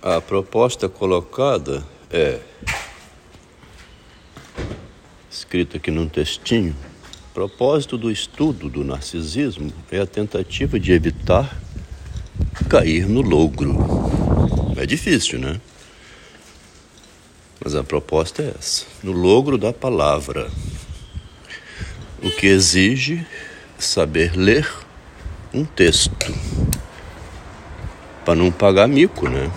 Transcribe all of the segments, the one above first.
A proposta colocada é escrito aqui num textinho. Propósito do estudo do narcisismo é a tentativa de evitar cair no logro. É difícil, né? Mas a proposta é essa: no logro da palavra. O que exige saber ler um texto para não pagar mico, né?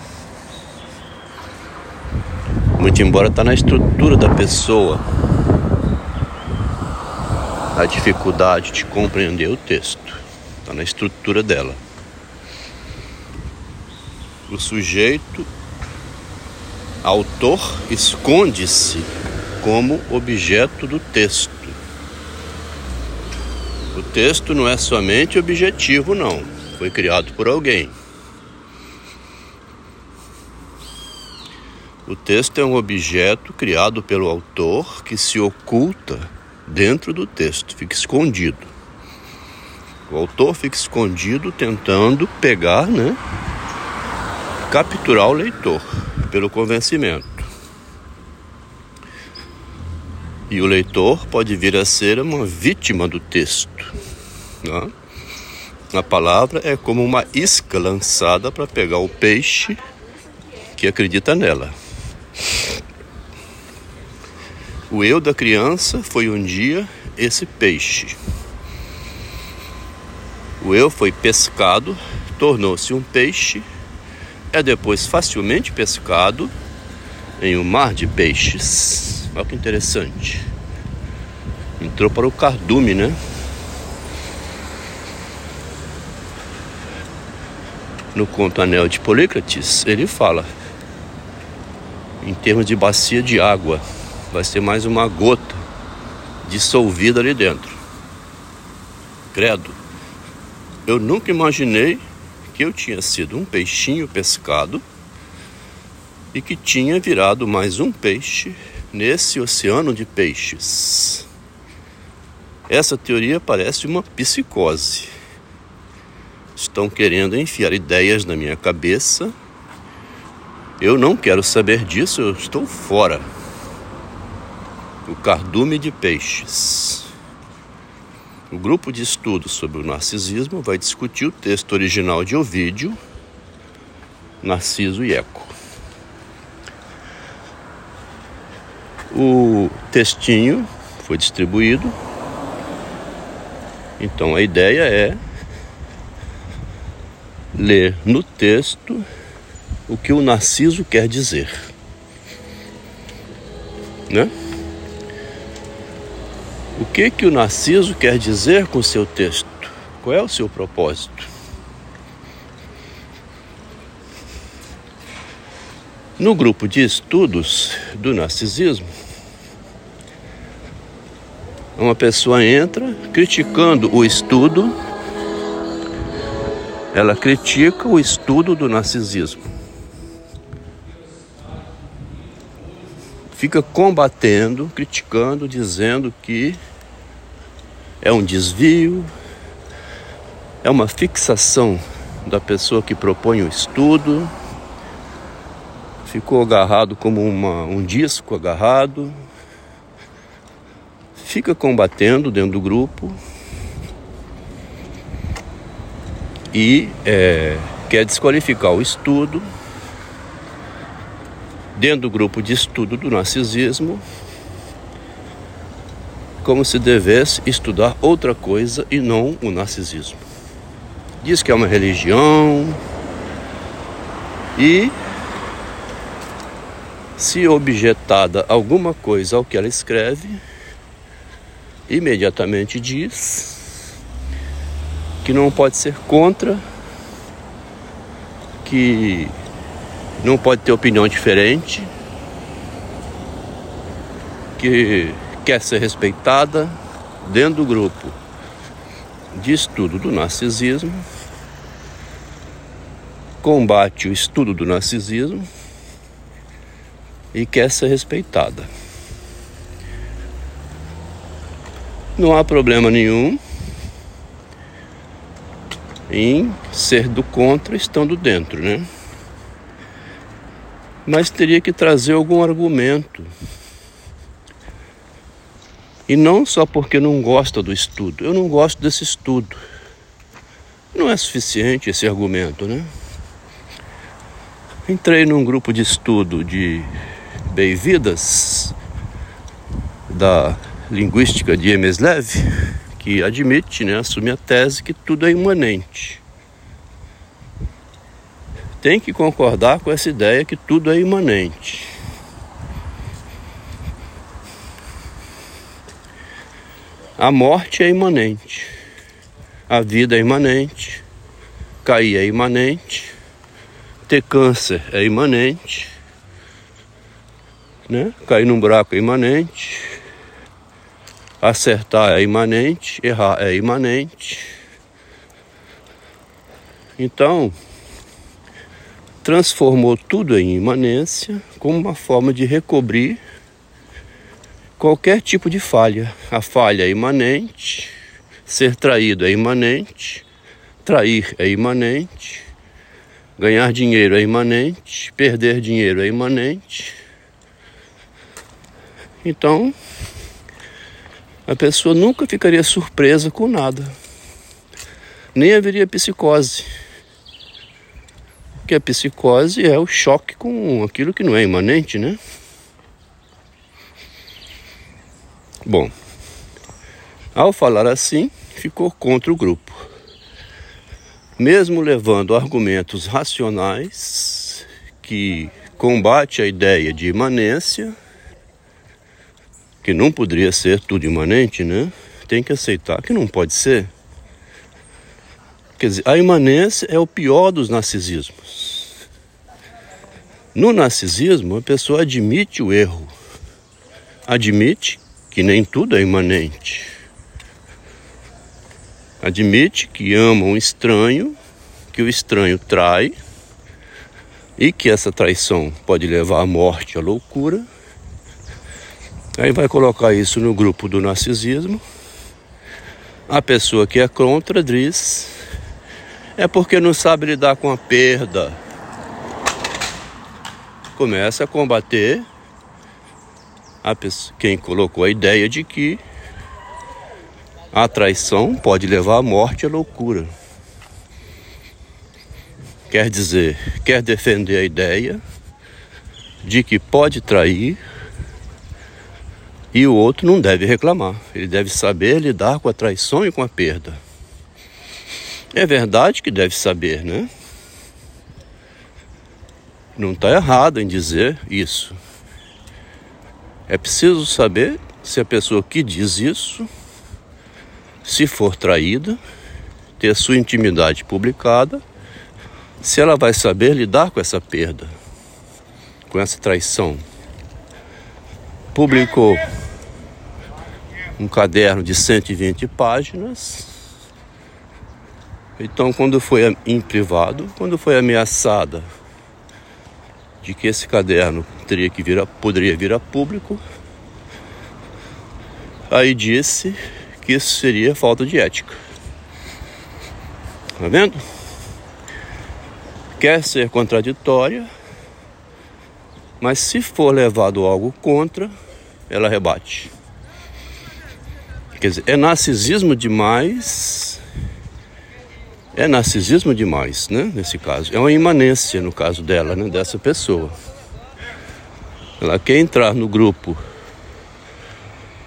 Muito embora está na estrutura da pessoa a dificuldade de compreender o texto. Está na estrutura dela. O sujeito, autor, esconde-se como objeto do texto. O texto não é somente objetivo, não. Foi criado por alguém. O texto é um objeto criado pelo autor que se oculta dentro do texto, fica escondido. O autor fica escondido tentando pegar, né? Capturar o leitor pelo convencimento. E o leitor pode vir a ser uma vítima do texto. Né? A palavra é como uma isca lançada para pegar o peixe que acredita nela. O eu da criança foi um dia esse peixe. O eu foi pescado, tornou-se um peixe, é depois facilmente pescado em um mar de peixes. Olha que interessante. Entrou para o cardume, né? No conto Anel de Polícrates, ele fala em termos de bacia de água. Vai ser mais uma gota dissolvida ali dentro. Credo, eu nunca imaginei que eu tinha sido um peixinho pescado e que tinha virado mais um peixe nesse oceano de peixes. Essa teoria parece uma psicose. Estão querendo enfiar ideias na minha cabeça eu não quero saber disso, eu estou fora. O cardume de peixes. O grupo de estudos sobre o narcisismo vai discutir o texto original de Ovídio, Narciso e Eco. O textinho foi distribuído. Então a ideia é ler no texto o que o Narciso quer dizer. Né? O que que o Narciso quer dizer com seu texto? Qual é o seu propósito? No grupo de estudos do narcisismo, uma pessoa entra criticando o estudo, ela critica o estudo do narcisismo. fica combatendo, criticando, dizendo que é um desvio, é uma fixação da pessoa que propõe o estudo, ficou agarrado como uma, um disco agarrado, fica combatendo dentro do grupo. E é, quer desqualificar o estudo. Dentro do grupo de estudo do narcisismo, como se devesse estudar outra coisa e não o narcisismo. Diz que é uma religião e se objetada alguma coisa ao que ela escreve, imediatamente diz que não pode ser contra, que não pode ter opinião diferente, que quer ser respeitada dentro do grupo de estudo do narcisismo, combate o estudo do narcisismo e quer ser respeitada. Não há problema nenhum em ser do contra estando dentro, né? mas teria que trazer algum argumento. E não só porque não gosta do estudo. Eu não gosto desse estudo. Não é suficiente esse argumento, né? Entrei num grupo de estudo de Bem-Vidas da linguística de Emeslev, que admite, né, assume a tese que tudo é imanente. Tem que concordar com essa ideia que tudo é imanente. A morte é imanente, a vida é imanente, cair é imanente, ter câncer é imanente, né? cair num buraco é imanente, acertar é imanente, errar é imanente. Então, transformou tudo em imanência como uma forma de recobrir qualquer tipo de falha. A falha é imanente, ser traído é imanente, trair é imanente, ganhar dinheiro é imanente, perder dinheiro é imanente. Então, a pessoa nunca ficaria surpresa com nada. Nem haveria psicose. Porque a psicose é o choque com aquilo que não é imanente, né? Bom, ao falar assim, ficou contra o grupo. Mesmo levando argumentos racionais que combate a ideia de imanência, que não poderia ser tudo imanente, né? Tem que aceitar que não pode ser. Quer dizer, a imanência é o pior dos narcisismos. No narcisismo, a pessoa admite o erro, admite que nem tudo é imanente. Admite que ama um estranho, que o estranho trai e que essa traição pode levar à morte, à loucura. Aí vai colocar isso no grupo do narcisismo. A pessoa que é contra diz é porque não sabe lidar com a perda. Começa a combater pessoa, quem colocou a ideia de que a traição pode levar à morte e à loucura. Quer dizer, quer defender a ideia de que pode trair e o outro não deve reclamar. Ele deve saber lidar com a traição e com a perda. É verdade que deve saber, né? Não está errado em dizer isso. É preciso saber se a pessoa que diz isso, se for traída, ter sua intimidade publicada, se ela vai saber lidar com essa perda, com essa traição. Publicou um caderno de 120 páginas. Então, quando foi em privado, quando foi ameaçada de que esse caderno teria que vir a, poderia vir a público. Aí disse que isso seria falta de ética. Tá vendo? Quer ser contraditória, mas se for levado algo contra, ela rebate. Quer dizer, é narcisismo demais é narcisismo demais, né? Nesse caso. É uma imanência no caso dela, né? Dessa pessoa. Ela quer entrar no grupo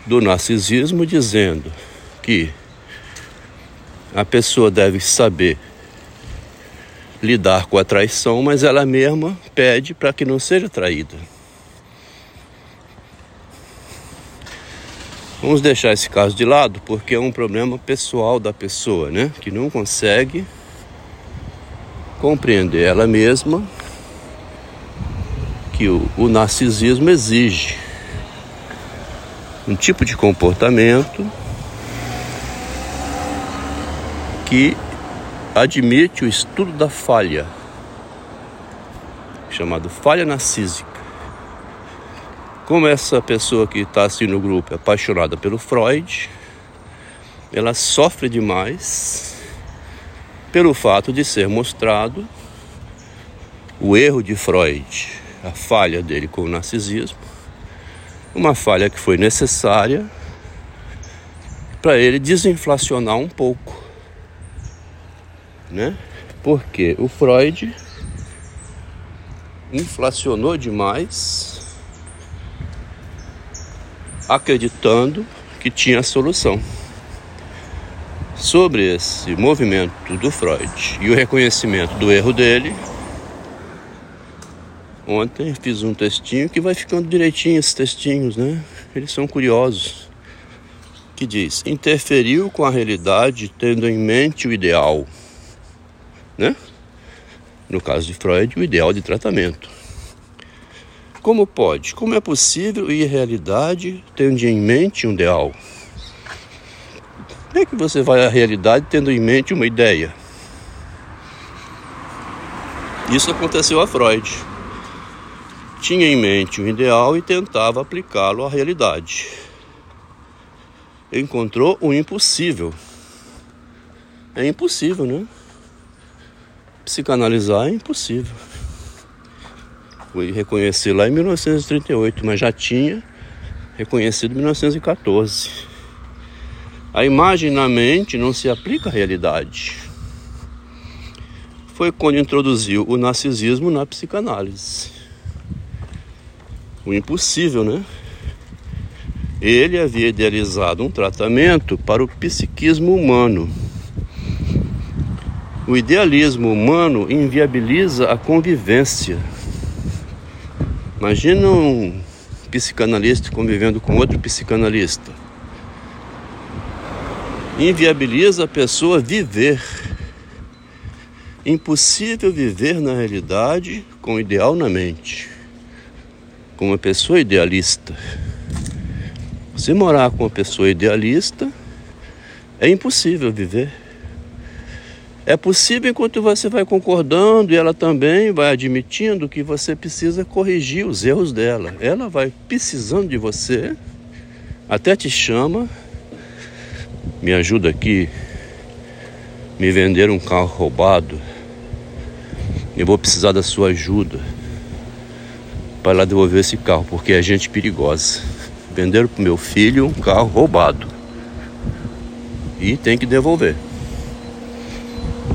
do narcisismo dizendo que a pessoa deve saber lidar com a traição, mas ela mesma pede para que não seja traída. Vamos deixar esse caso de lado porque é um problema pessoal da pessoa, né? Que não consegue compreender ela mesma que o, o narcisismo exige um tipo de comportamento que admite o estudo da falha, chamado falha narcísica. Como essa pessoa que está assim no grupo é apaixonada pelo Freud, ela sofre demais pelo fato de ser mostrado o erro de Freud, a falha dele com o narcisismo, uma falha que foi necessária para ele desinflacionar um pouco, né? Porque o Freud inflacionou demais, acreditando que tinha a solução. Sobre esse movimento do Freud e o reconhecimento do erro dele, ontem fiz um textinho que vai ficando direitinho esses textinhos, né? Eles são curiosos. Que diz: interferiu com a realidade tendo em mente o ideal, né? No caso de Freud, o ideal de tratamento. Como pode? Como é possível à realidade tendo em mente um ideal? Como é que você vai à realidade tendo em mente uma ideia? Isso aconteceu a Freud. Tinha em mente um ideal e tentava aplicá-lo à realidade. Encontrou o impossível. É impossível, né? Psicanalizar é impossível. Fui reconhecer lá em 1938, mas já tinha reconhecido em 1914. A imagem na mente não se aplica à realidade. Foi quando introduziu o narcisismo na psicanálise. O impossível, né? Ele havia idealizado um tratamento para o psiquismo humano. O idealismo humano inviabiliza a convivência Imagina um psicanalista convivendo com outro psicanalista. Inviabiliza a pessoa viver. Impossível viver na realidade com o ideal na mente. Com uma pessoa idealista. Se morar com uma pessoa idealista, é impossível viver. É possível enquanto você vai concordando e ela também vai admitindo que você precisa corrigir os erros dela. Ela vai precisando de você, até te chama, me ajuda aqui, me vender um carro roubado. Eu vou precisar da sua ajuda para lá devolver esse carro, porque é gente perigosa. Venderam para meu filho um carro roubado e tem que devolver.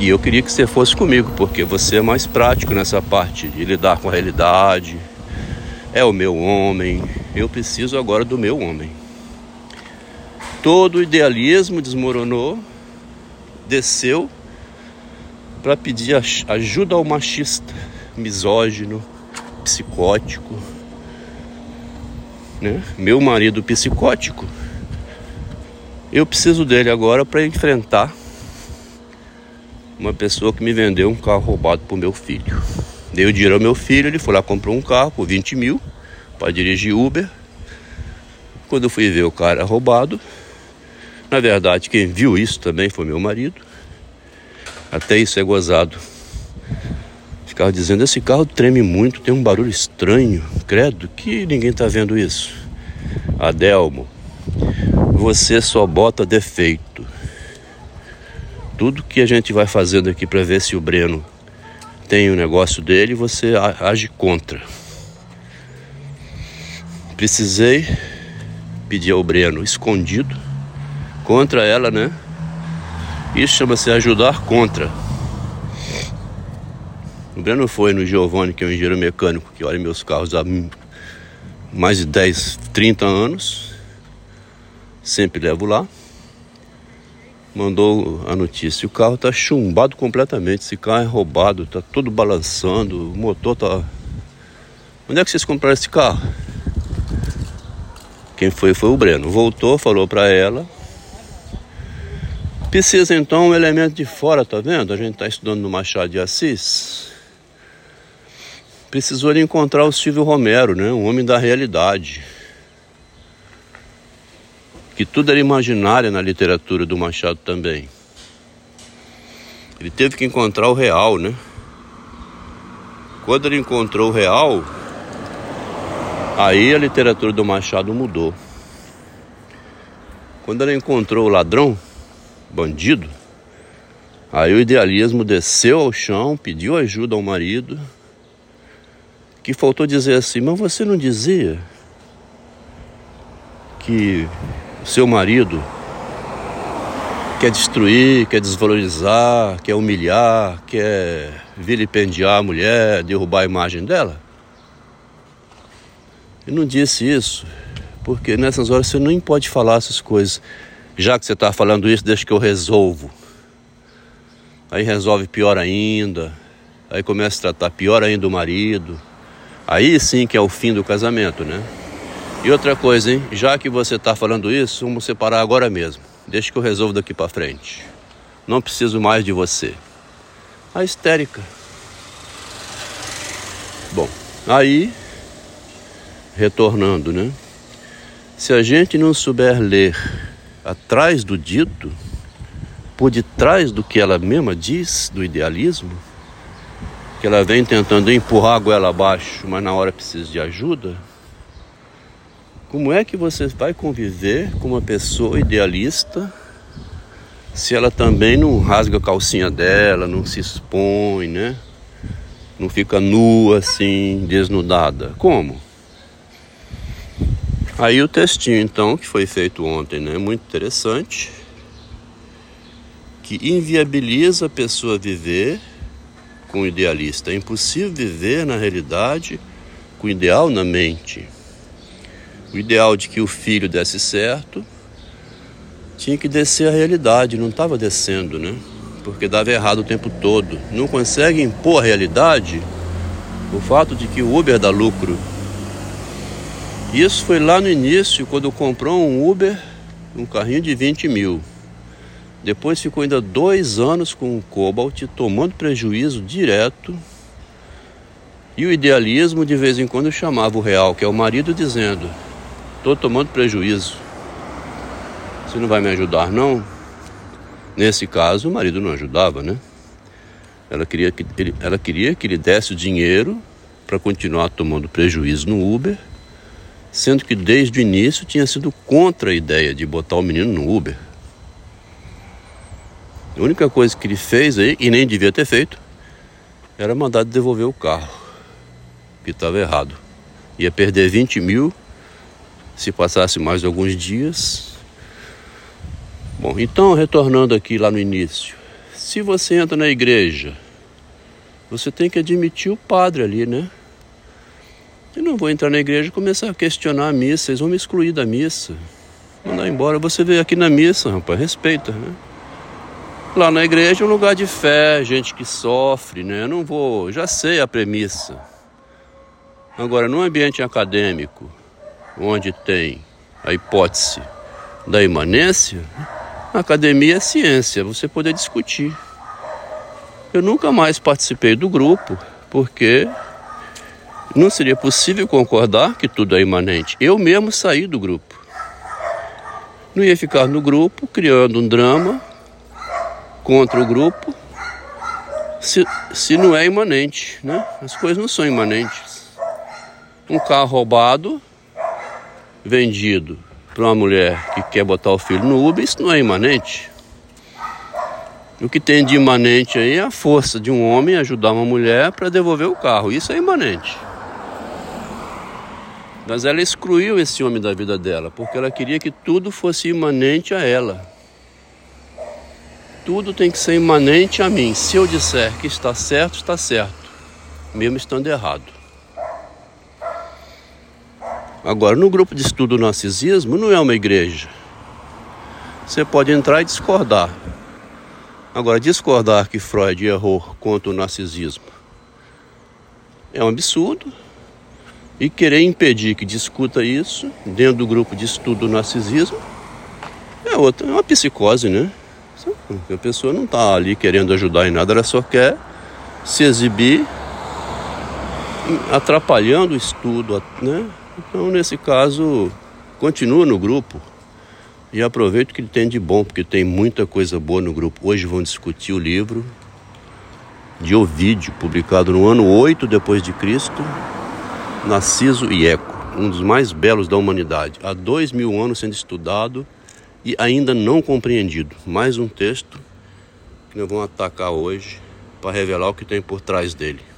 E eu queria que você fosse comigo, porque você é mais prático nessa parte de lidar com a realidade. É o meu homem. Eu preciso agora do meu homem. Todo o idealismo desmoronou, desceu para pedir ajuda ao machista, misógino, psicótico. Né? Meu marido psicótico. Eu preciso dele agora para enfrentar uma pessoa que me vendeu um carro roubado pro meu filho. Dei o dinheiro ao meu filho, ele foi lá comprou um carro por 20 mil para dirigir Uber. Quando eu fui ver o cara roubado, na verdade quem viu isso também foi meu marido. Até isso é gozado. Ficava dizendo, esse carro treme muito, tem um barulho estranho. Credo, que ninguém tá vendo isso. Adelmo, você só bota defeito tudo que a gente vai fazendo aqui para ver se o Breno tem o negócio dele, você age contra. Precisei pedir ao Breno escondido contra ela, né? Isso chama-se ajudar contra. O Breno foi no Giovanni, que é um engenheiro mecânico que olha meus carros há mais de 10, 30 anos. Sempre levo lá mandou a notícia. O carro está chumbado completamente. Esse carro é roubado, está todo balançando. O motor tá. Onde é que vocês compraram esse carro? Quem foi foi o Breno. Voltou, falou para ela. Precisa então um elemento de fora, tá vendo? A gente está estudando no Machado de Assis. Precisou de encontrar o Silvio Romero, né? Um homem da realidade que tudo era imaginário na literatura do Machado também. Ele teve que encontrar o real, né? Quando ele encontrou o real, aí a literatura do Machado mudou. Quando ele encontrou o ladrão, bandido, aí o idealismo desceu ao chão, pediu ajuda ao marido, que faltou dizer assim: Mas você não dizia que seu marido quer destruir, quer desvalorizar, quer humilhar, quer vilipendiar a mulher, derrubar a imagem dela? Eu não disse isso, porque nessas horas você nem pode falar essas coisas. Já que você está falando isso, deixa que eu resolvo. Aí resolve pior ainda. Aí começa a tratar pior ainda o marido. Aí sim que é o fim do casamento, né? E outra coisa, hein? Já que você está falando isso, vamos separar agora mesmo. Deixa que eu resolvo daqui para frente. Não preciso mais de você. A histérica. Bom, aí, retornando, né? Se a gente não souber ler atrás do dito, por detrás do que ela mesma diz, do idealismo, que ela vem tentando empurrar a goela abaixo, mas na hora precisa de ajuda, como é que você vai conviver com uma pessoa idealista se ela também não rasga a calcinha dela, não se expõe, né? Não fica nua assim, desnudada? Como? Aí o textinho então que foi feito ontem, né? Muito interessante. Que inviabiliza a pessoa viver com o idealista. É impossível viver na realidade com o ideal na mente. O ideal de que o filho desse certo tinha que descer a realidade, não estava descendo, né? Porque dava errado o tempo todo. Não consegue impor a realidade o fato de que o Uber dá lucro. Isso foi lá no início, quando comprou um Uber, um carrinho de 20 mil. Depois ficou ainda dois anos com o Cobalt, tomando prejuízo direto. E o idealismo de vez em quando chamava o real, que é o marido, dizendo: Estou tomando prejuízo. Você não vai me ajudar, não? Nesse caso, o marido não ajudava, né? Ela queria que ele, ela queria que ele desse o dinheiro para continuar tomando prejuízo no Uber, sendo que desde o início tinha sido contra a ideia de botar o menino no Uber. A única coisa que ele fez aí, e nem devia ter feito, era mandar devolver o carro, que estava errado. Ia perder 20 mil se passasse mais alguns dias. Bom, então retornando aqui lá no início, se você entra na igreja, você tem que admitir o padre ali, né? Eu não vou entrar na igreja e começar a questionar a missa, eles vão me excluir da missa. Mandar embora. Você veio aqui na missa, rapaz, respeita, né? Lá na igreja é um lugar de fé, gente que sofre, né? Eu não vou, já sei a premissa. Agora, no ambiente acadêmico, onde tem a hipótese da imanência, a academia é ciência, você poder discutir. Eu nunca mais participei do grupo, porque não seria possível concordar que tudo é imanente. Eu mesmo saí do grupo. Não ia ficar no grupo criando um drama contra o grupo se, se não é imanente, né? As coisas não são imanentes. Um carro roubado vendido para uma mulher que quer botar o filho no Uber, isso não é imanente. O que tem de imanente aí é a força de um homem ajudar uma mulher para devolver o carro. Isso é imanente. Mas ela excluiu esse homem da vida dela, porque ela queria que tudo fosse imanente a ela. Tudo tem que ser imanente a mim. Se eu disser que está certo, está certo, mesmo estando errado. Agora, no grupo de estudo narcisismo, não é uma igreja. Você pode entrar e discordar. Agora, discordar que Freud errou contra o narcisismo é um absurdo. E querer impedir que discuta isso dentro do grupo de estudo narcisismo é outra, é uma psicose, né? A pessoa não está ali querendo ajudar em nada, ela só quer se exibir atrapalhando o estudo, né? Então, nesse caso, continua no grupo e aproveita o que ele tem de bom, porque tem muita coisa boa no grupo. Hoje vão discutir o livro de Ovídio, publicado no ano 8 depois de Cristo, Narciso e Eco, um dos mais belos da humanidade. Há dois mil anos sendo estudado e ainda não compreendido. Mais um texto que nós vamos atacar hoje para revelar o que tem por trás dele.